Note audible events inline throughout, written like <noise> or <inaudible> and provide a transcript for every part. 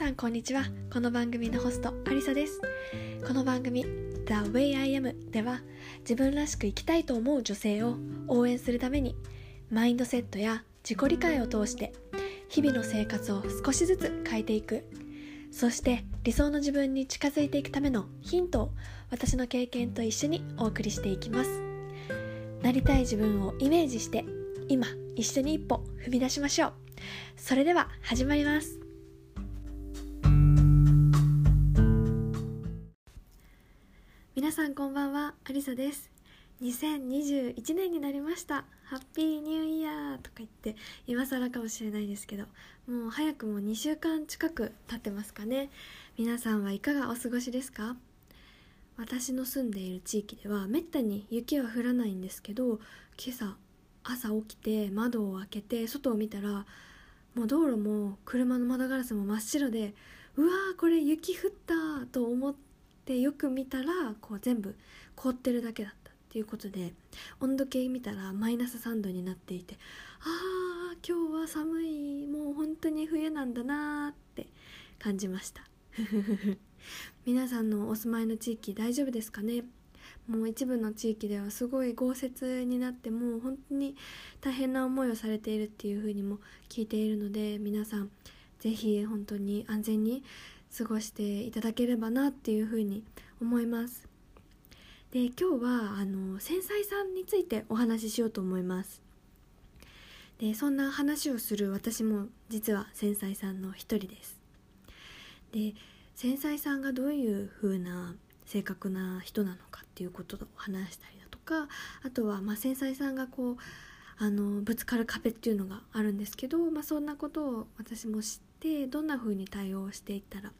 さんこんにちは。この番組のホストアリサです。この番組 The Way I Am では自分らしく生きたいと思う女性を応援するためにマインドセットや自己理解を通して日々の生活を少しずつ変えていく。そして理想の自分に近づいていくためのヒントを私の経験と一緒にお送りしていきます。なりたい自分をイメージして今一緒に一歩踏み出しましょう。それでは始まります。皆さんこんばんはアリサです。2021年になりました。ハッピーニューイヤーとか言って今更かもしれないですけどもう早くも2週間近く経ってますかね。皆さんはいかがお過ごしですか？私の住んでいる地域ではめったに雪は降らないんですけど今朝朝起きて窓を開けて外を見たらもう道路も車の窓ガラスも真っ白でうわーこれ雪降ったと思ってでよく見たらこう全部凍ってるだけだったっていうことで温度計見たらマイナス3度になっていてあー今日は寒い。もう本当に冬なんだなーって感じました。<laughs> 皆さんのお住まいの地域大丈夫ですかね？もう一部の地域ではすごい豪雪になってもう本当に大変な思いをされているっていうふうにも聞いているので皆さん是非本当に安全に過ごしていただければなっていうふうに思います。で今日はあの繊細さんについてお話ししようと思います。でそんな話をする私も実は繊細さんの一人です。で繊細さんがどういう風な正確な人なのかっていうことを話したりだとかあとはまあ繊細さんがこうあのぶつかる壁っていうのがあるんですけど、まあ、そんなことを私も知ってどんな風に対応していったら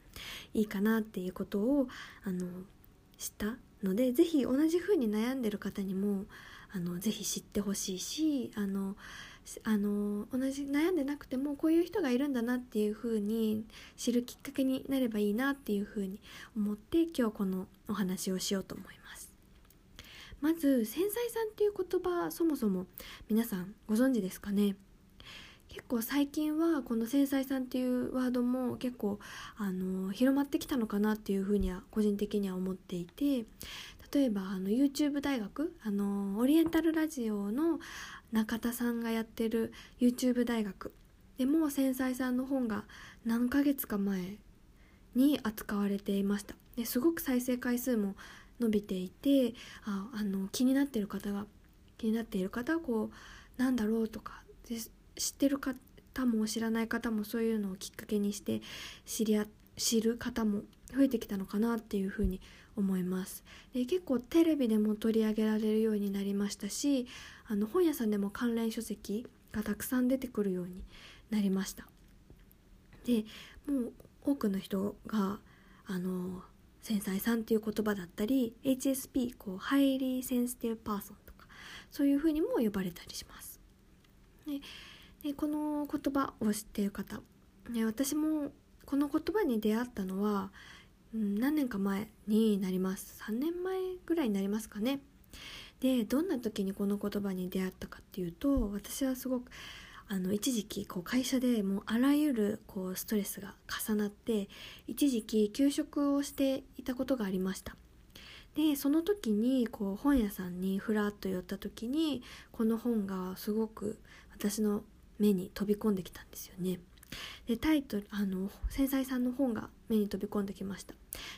いいかなっていうことをあの知ったので是非同じ風に悩んでる方にもあのぜひ知ってほしいしあのあの同じ悩んでなくてもこういう人がいるんだなっていう風に知るきっかけになればいいなっていう風に思って今日このお話をしようと思います。まず繊細さんっていう言葉そもそも皆さんご存知ですかね？結構最近はこの繊細さんっていうワードも結構あの広まってきたのかなっていうふうには個人的には思っていて例えばあの YouTube 大学あのオリエンタルラジオの中田さんがやってる YouTube 大学でも繊細さんの本が何ヶ月か前に扱われていました。ですごく再生回数も伸びていてああの気になっている方が気になっている方はこうなんだろうとか知ってる方も知らない方もそういうのをきっかけにして知り合知る方も増えてきたのかなっていうふうに思います。で結構テレビでも取り上げられるようになりましたしあの本屋さんでも関連書籍がたくさん出てくるようになりました。でもう多くの人があの繊細さんっていう言葉だったり HSP こう Highly Sensitive Person とかそういうふうにも呼ばれたりします。ででこの言葉を知っている方、ね、私もこの言葉に出会ったのは、何年か前になります。3年前ぐらいになりますかね。でどんな時にこの言葉に出会ったかっていうと私はすごくあの一時期こう会社でもうあらゆるこうストレスが重なって一時期休職をしていたことがありました。でその時にこう本屋さんにふらっと寄った時にこの本がすごく私の目に飛び込んできたんですよね。でタイトルあの繊細さんの本が目に飛び込んできました。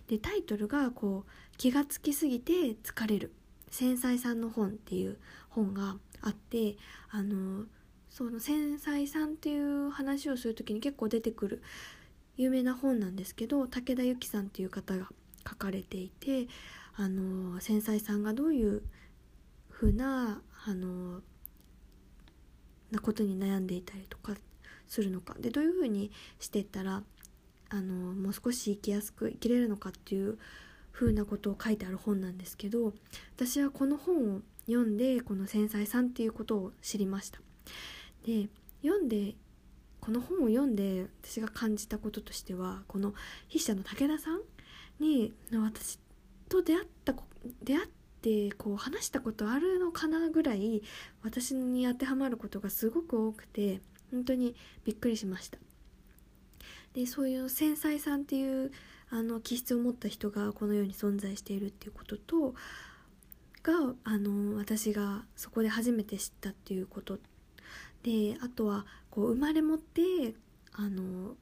でタイトルがこう気がつきすぎて疲れる。繊細さんの本っていう本があってあのその繊細さんっていう話をする時に結構出てくる有名な本なんですけど武田由紀さんっていう方が書かれていてあの繊細さんがどういうふうなあのなことに悩んでいたりとかするのか。でどういうふうにしていったらあのもう少し生きやすく生きれるのかっていうふうなことを書いてある本なんですけど私はこの本を読んでこの繊細さんっていうことを知りました。で読んでこの本を読んで私が感じたこととしてはこの筆者の武田さんに私と出会った出会ってこう話したことあるのかなぐらい私に当てはまることがすごく多くて本当にびっくりしました。でそういう繊細さんっていうあの気質を持った人がこの世に存在しているっていうこととがあの私がそこで初めて知ったっていうこと。であとはこう生まれ持ってあの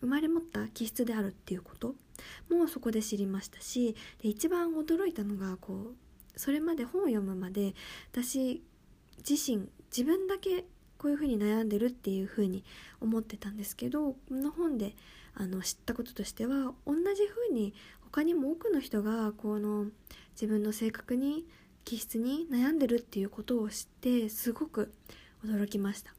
生まれ持った気質であるっていうこともそこで知りましたしで一番驚いたのがこうそれまで本を読むまで私自身自分だけこういうふうに悩んでるっていうふうに思ってたんですけどこの本であの知ったこととしては同じふうに他にも多くの人がこの自分の性格に気質に悩んでるっていうことを知ってすごく驚きました。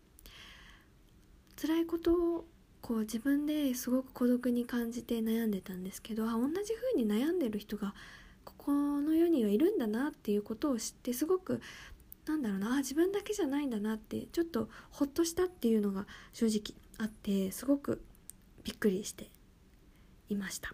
辛いことをこう自分ですごく孤独に感じて悩んでたんですけどあ同じ風に悩んでる人がここの世にはいるんだなっていうことを知ってすごくなんだろうなあ自分だけじゃないんだなってちょっとほっとしたっていうのが正直あってすごくびっくりしていました。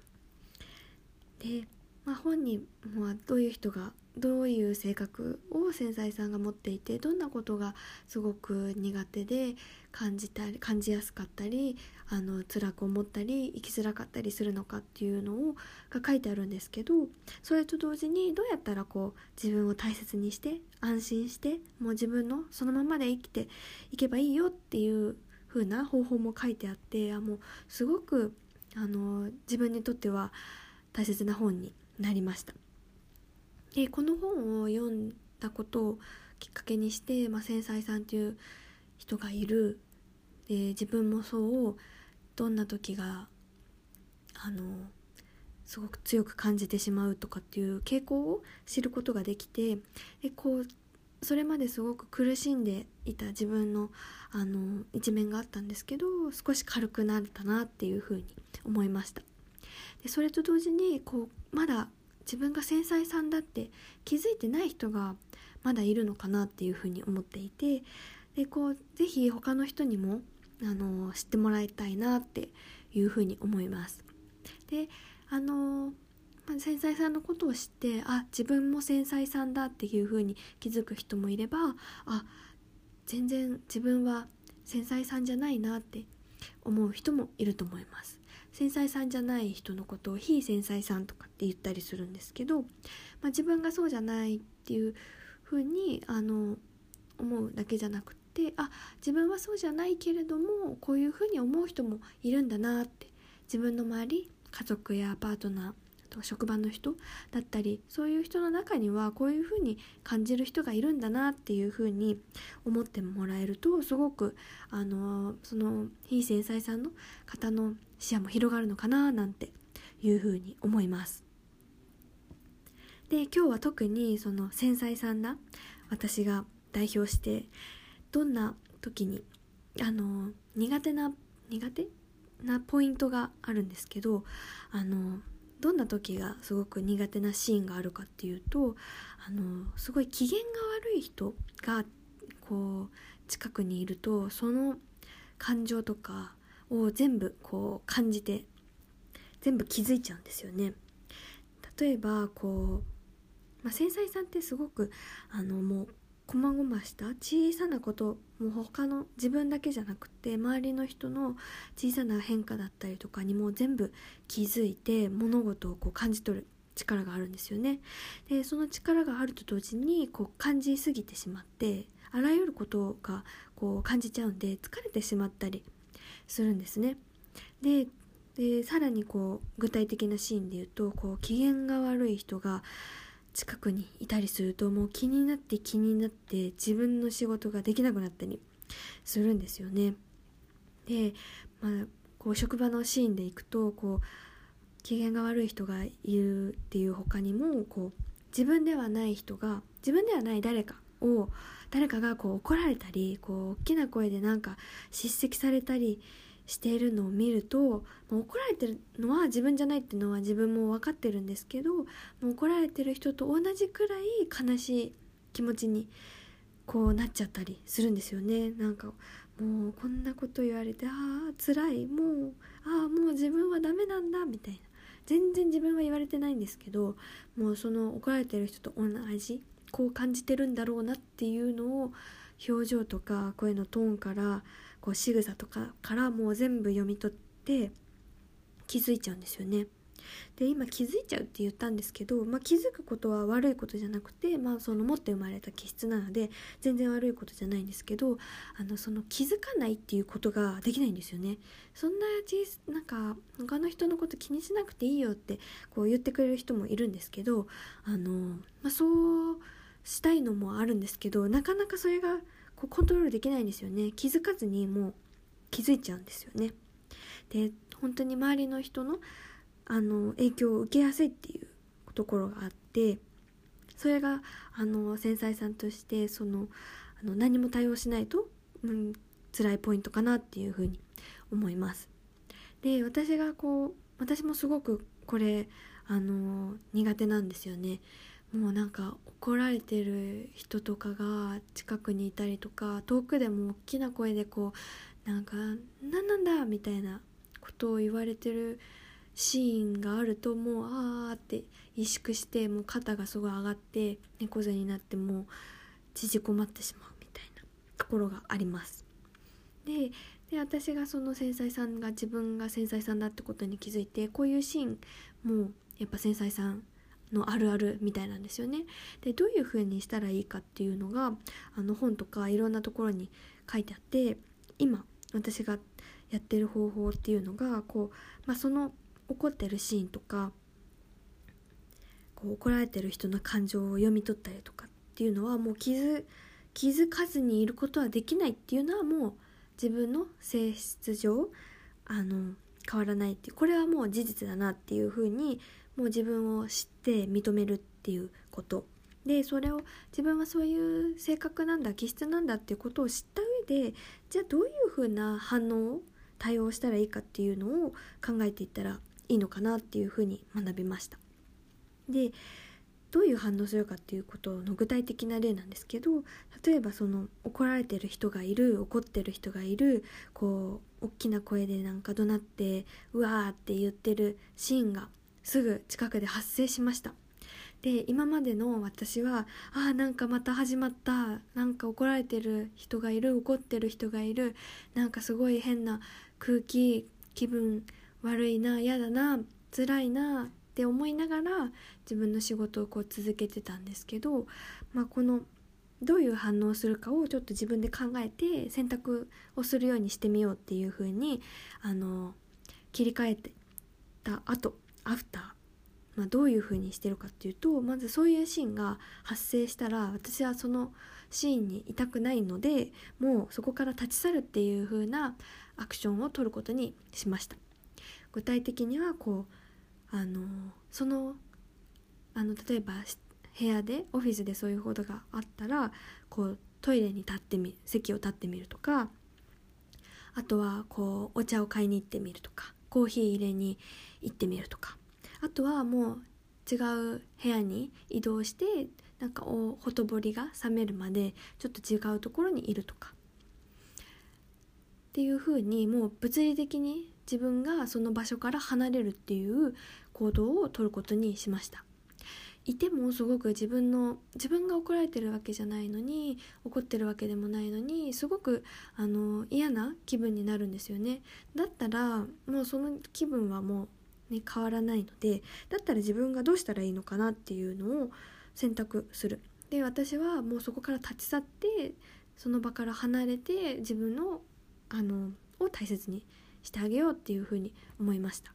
で、まあ、本人はどういう人がどういう性格を繊細さんが持っていてどんなことがすごく苦手で感じたり感じやすかったりあの辛く思ったり生きづらかったりするのかっていうのをが書いてあるんですけどそれと同時にどうやったらこう自分を大切にして安心してもう自分のそのままで生きていけばいいよっていう風な方法も書いてあってあもうすごくあの自分にとっては大切な本になりました。でこの本を読んだことをきっかけにして、まあ、繊細さんっていう人がいる。で自分もそうどんな時があのすごく強く感じてしまうとかっていう傾向を知ることができてでこうそれまですごく苦しんでいた自分のあの一面があったんですけど少し軽くなったなっていうふうに思いました。でそれと同時にこうまだ自分が繊細さんだって気づいてない人がまだいるのかなっていうふうに思っていてでこう是非他の人にもあの知ってもらいたいなっていうふうに思います。であのま、繊細さんのことを知ってあ自分も繊細さんだっていうふうに気づく人もいればあ全然自分は繊細さんじゃないなって思う人もいると思います繊細さんじゃない人のことを非繊細さんとかって言ったりするんですけど、まあ、自分がそうじゃないっていうふうにあの思うだけじゃなくてあ自分はそうじゃないけれどもこういうふうに思う人もいるんだなって自分の周り家族やパートナーと職場の人だったりそういう人の中にはこういうふうに感じる人がいるんだなっていうふうに思ってもらえるとすごくあのその非繊細さんの方の視野も広がるのかななんていうふうに思います。で今日は特にその繊細さんな私が代表してどんな時にあの苦手な苦手なポイントがあるんですけどあのどんな時がすごく苦手なシーンがあるかっていうとあのすごい機嫌が悪い人がこう近くにいるとその感情とかを全部こう感じて全部気づいちゃうんですよね。例えばこう、まあ、繊細さんってすごくあのもう細々した小さなこともう他の自分だけじゃなくて周りの人の小さな変化だったりとかにも全部気づいて物事をこう感じ取る力があるんですよね。でその力があると同時にこう感じすぎてしまってあらゆることがこう感じちゃうんで疲れてしまったりするんですね。ででさらにこう具体的なシーンで言うとこう機嫌が悪い人が近くにいたりするともう気になって気になって自分の仕事ができなくなったりするんですよね。で、まあ、こう職場のシーンでいくとこう機嫌が悪い人がいるっていう他にもこう自分ではない人が自分ではない誰かを誰かがこう怒られたりこう大きな声でなんか叱責されたりしているのを見ると、怒られてるのは自分じゃないっていうのは自分も分かってるんですけど怒られてる人と同じくらい悲しい気持ちにこうなっちゃったりするんですよね。なんかもうこんなこと言われてああ辛いもうああもう自分はダメなんだみたいな。全然自分は言われてないんですけどもうその怒られてる人と同じこう感じてるんだろうなっていうのを表情とか声のトーンからこう仕草とかからもう全部読み取って気づいちゃうんですよね。で今気づいちゃうって言ったんですけど、まあ、気づくことは悪いことじゃなくて、まあ、その持って生まれた気質なので全然悪いことじゃないんですけどあのその気づかないっていうことができないんですよね。そんななんか他の人のこと気にしなくていいよってこう言ってくれる人もいるんですけどあの、まあ、そうしたいのもあるんですけどなかなかそれがこうコントロールできないんですよね気づかずにもう気づいちゃうんですよね。で本当に周りの人のあの影響を受けやすいっていうところがあってそれがあの繊細さんとしてそのあの何も対応しないと、うん、辛いポイントかなっていうふうに思います。で私がこう私もすごくこれあの苦手なんですよね。もうなんか怒られてる人とかが近くにいたりとか遠くでも大きな声でこうなんか「何なんだ!」みたいなことを言われてるシーンがあるともうあーって萎縮してもう肩がすごい上がって猫背になってもう縮こまってしまうみたいなところがあります。でで私がその繊細さんが自分が繊細さんだってことに気づいてこういうシーンもやっぱ繊細さんのあるあるみたいなんですよね。でどういう風にしたらいいかっていうのがあの本とかいろんなところに書いてあって今私がやってる方法っていうのがこう、まあ、その怒ってるシーンとかこう怒られてる人の感情を読み取ったりとかっていうのはもう気づ気づかずにいることはできないっていうのはもう自分の性質上あの変わらないっていうこれはもう事実だなっていうふうにもう自分を知って認めるっていうことでそれを自分はそういう性格なんだ気質なんだっていうことを知った上でじゃあどういうふうな反応を対応したらいいかっていうのを考えていったらいいのかなっていうふうに学びました。でどういう反応するかっていうことの具体的な例なんですけど例えばその怒られてる人がいる怒ってる人がいるこう大きな声でなんか怒鳴ってうわーって言ってるシーンがすぐ近くで発生しました。で今までの私はああなんかまた始まった。なんか怒られてる人がいる。怒ってる人がいる。なんかすごい変な空気気分悪いな嫌だな辛いなって思いながら自分の仕事をこう続けてたんですけど、まあ、このどういう反応をするかをちょっと自分で考えて選択をするようにしてみようっていう風にあに切り替えてた後。アフター、まあ、どういう風にしてるかっていうとまずそういうシーンが発生したら私はそのシーンにいたくないのでもうそこから立ち去るっていう風なアクションを取ることにしました。具体的にはこうあのそのあの例えば部屋でオフィスでそういうことがあったらこうトイレに立ってみ席を立ってみるとかあとはこうお茶を買いに行ってみるとかコーヒー入れに行ってみるとか。あとはもう違う部屋に移動してなんかおほとぼりが冷めるまでちょっと違うところにいるとか。っていうふうにもう物理的に自分がその場所から離れるっていう行動をとることにしました。いてもすごく自分の自分が怒られてるわけじゃないのに怒ってるわけでもないのにすごくあの嫌な気分になるんですよね。だったらもうその気分はもう、ね、変わらないのでだったら自分がどうしたらいいのかなっていうのを選択する。で私はもうそこから立ち去ってその場から離れて自分のあのを大切にしてあげようっていうふうに思いました。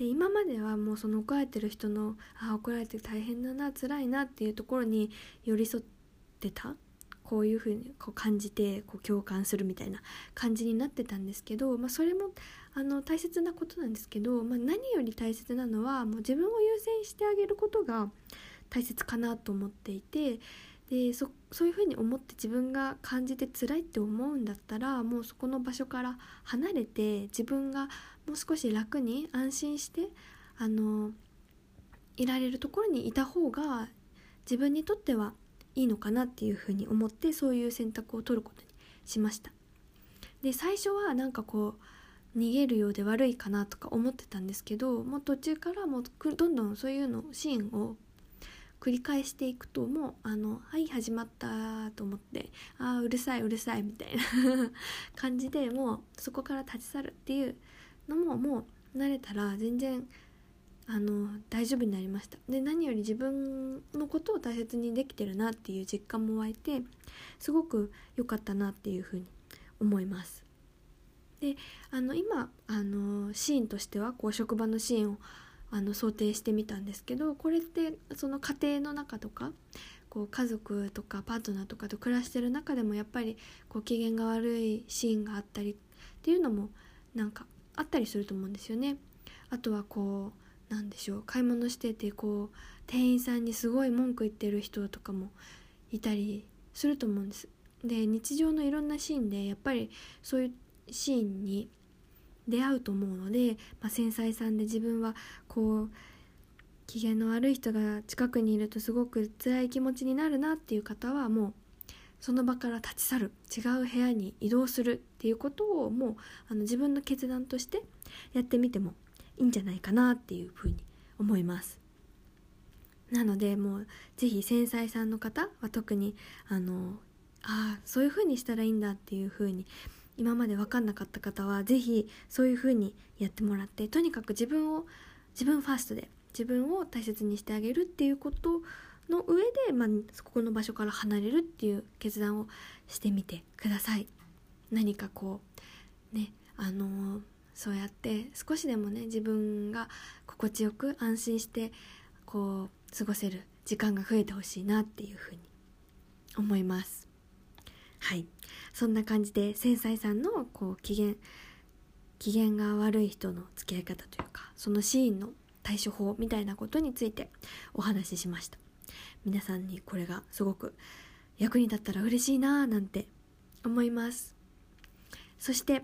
で今まではもうその怒られてる人のあ怒られて大変だな辛いなっていうところに寄り添ってた？こういうふうにこう感じてこう共感するみたいな感じになってたんですけど、まあ、それもあの大切なことなんですけど、まあ、何より大切なのはもう自分を優先してあげることが大切かなと思っていてでそそういうふうに思って自分が感じて辛いって思うんだったらもうそこの場所から離れて自分がもう少し楽に安心してあのいられるところにいた方が自分にとってはいいのかなっていうふうに思ってそういう選択を取ることにしました。で最初はなんかこう逃げるようで悪いかなとか思ってたんですけどもう途中からもうどんどんそういうのシーンを繰り返していくともうあのはい始まったと思ってああうるさいうるさいみたいな <laughs> 感じでもうそこから立ち去るっていうのももう慣れたら全然あの大丈夫になりました。で何より自分のことを大切にできてるなっていう実感も湧いてすごく良かったなっていうふうに思います。であの今あのシーンとしてはこう職場のシーンをあの想定してみたんですけどこれってその家庭の中とかこう家族とかパートナーとかと暮らしてる中でもやっぱりこう機嫌が悪いシーンがあったりっていうのもなんかあったりすると思うんですよね。あとはこう何でしょう買い物しててこう店員さんにすごい文句言ってる人とかもいたりすると思うんです。で日常のいろんなシーンでやっぱりそういうシーンに出会うと思うので、まあ、繊細さんで自分はこう機嫌の悪い人が近くにいるとすごく辛い気持ちになるなっていう方はもうその場から立ち去る違う部屋に移動するっていうことをもうあの自分の決断としてやってみてもいいんじゃないかなっていうふうに思います。なのでもう是非繊細さんの方は特にあのああそういう風にしたらいいんだっていう風に今まで分かんなかった方は是非そういう風にやってもらってとにかく自分を自分ファーストで自分を大切にしてあげるっていうことの上で、まあ、ここの場所から離れるっていう決断をしてみてください。何かこうねあのーそうやって少しでもね自分が心地よく安心してこう過ごせる時間が増えてほしいなっていうふうに思います。はい。そんな感じで繊細さんのこう機嫌機嫌が悪い人の付き合い方というかそのシーンの対処法みたいなことについてお話ししました。皆さんにこれがすごく役に立ったら嬉しいなーなんて思います。そして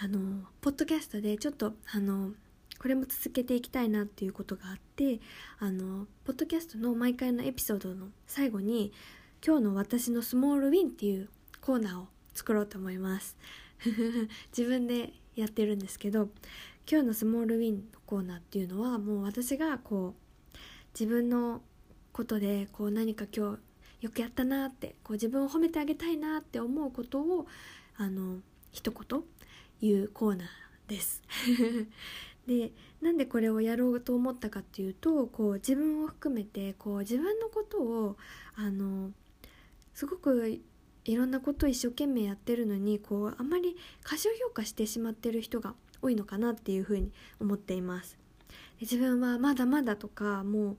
あのポッドキャストでちょっとあのこれも続けていきたいなっていうことがあってあのポッドキャストの毎回のエピソードの最後に「今日の私のスモールウィン」っていうコーナーを作ろうと思います。<laughs> 自分でやってるんですけど今日のスモールウィンのコーナーっていうのはもう私がこう自分のことでこう何か今日よくやったなってこう自分を褒めてあげたいなって思うことをあの一言いうコーナーです。<laughs> でなんでこれをやろうと思ったかっていうとこう自分を含めてこう自分のことをあのすごくいろんなことを一生懸命やってるのにこうあまり過小評価してしまってる人が多いのかなっていうふうに思っています。で自分はまだまだとかもう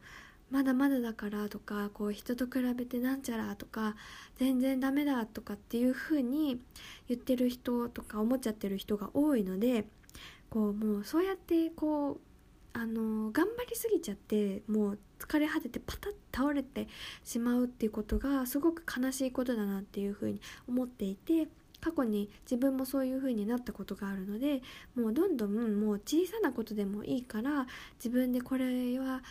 まだまだだからとかこう人と比べてなんちゃらとか全然ダメだとかっていう風に言ってる人とか思っちゃってる人が多いのでこうもうそうやってこうあの頑張りすぎちゃってもう疲れ果ててパタッと倒れてしまうっていうことがすごく悲しいことだなっていう風に思っていて過去に自分もそういう風になったことがあるのでもうどんどんもう小さなことでもいいから自分でこれは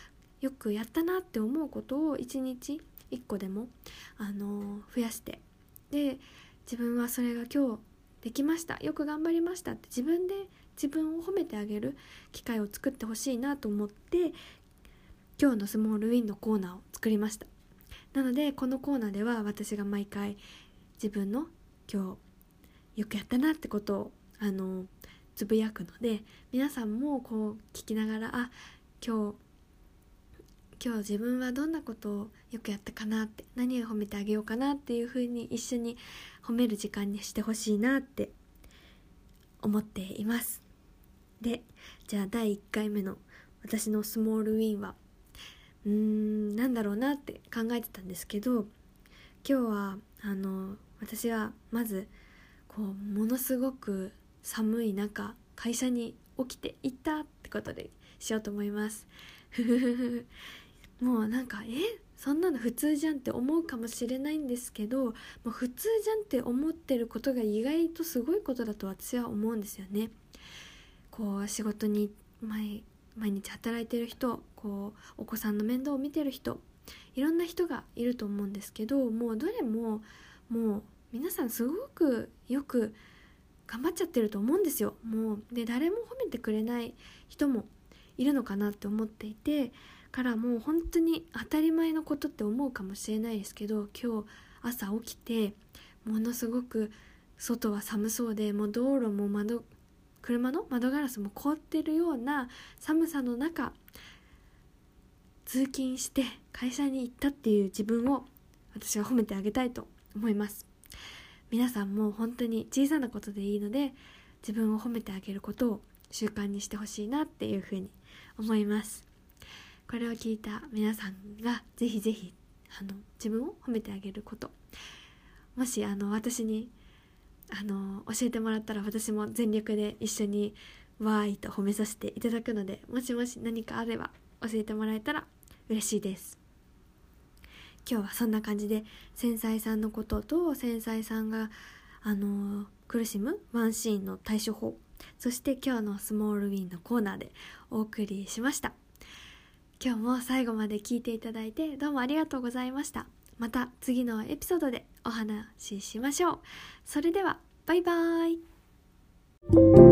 よくやったなって思うことを1日1個でも、あの増やしてで自分はそれが今日できましたよく頑張りましたって自分で自分を褒めてあげる機会を作ってほしいなと思って今日のスモールウィンのコーナーを作りました。なのでこのコーナーでは私が毎回自分の今日よくやったなってことをあのつぶやくので皆さんもこう聞きながらあ今日今日自分はどんなことをよくやったかなって何を褒めてあげようかなっていう風に一緒に褒める時間にしてほしいなって思っています。でじゃあ第1回目の私のスモールウィンはうーんなんだろうなって考えてたんですけど今日はあの私はまずこうものすごく寒い中会社に起きていったってことでしようと思います <laughs> もうなんかえ？そんなの普通じゃんって思うかもしれないんですけどもう普通じゃんって思ってることが意外とすごいことだと私は思うんですよね。こう仕事に毎毎日働いてる人こうお子さんの面倒を見てる人いろんな人がいると思うんですけどもうどれももう皆さんすごくよく頑張っちゃってると思うんですよ。もうで誰も褒めてくれない人もいるのかなって思っていてからもう本当に当たり前のことって思うかもしれないですけど今日朝起きてものすごく外は寒そうでもう道路も窓車の窓ガラスも凍ってるような寒さの中通勤して会社に行ったっていう自分を私は褒めてあげたいと思います。皆さんも本当に小さなことでいいので自分を褒めてあげることを習慣にしてほしいなっていうふうに思います。これを聞いた皆さんがぜひぜひあの自分を褒めてあげること。もしあの私にあの教えてもらったら私も全力で一緒にわーいと褒めさせていただくのでもしもし何かあれば教えてもらえたら嬉しいです。今日はそんな感じで繊細さんのことと繊細さんがあの苦しむワンシーンの対処法そして今日のスモールウィンのコーナーでお送りしました。今日も最後まで聞いていただいてどうもありがとうございました。また次のエピソードでお話ししましょう。それではバイバーイ。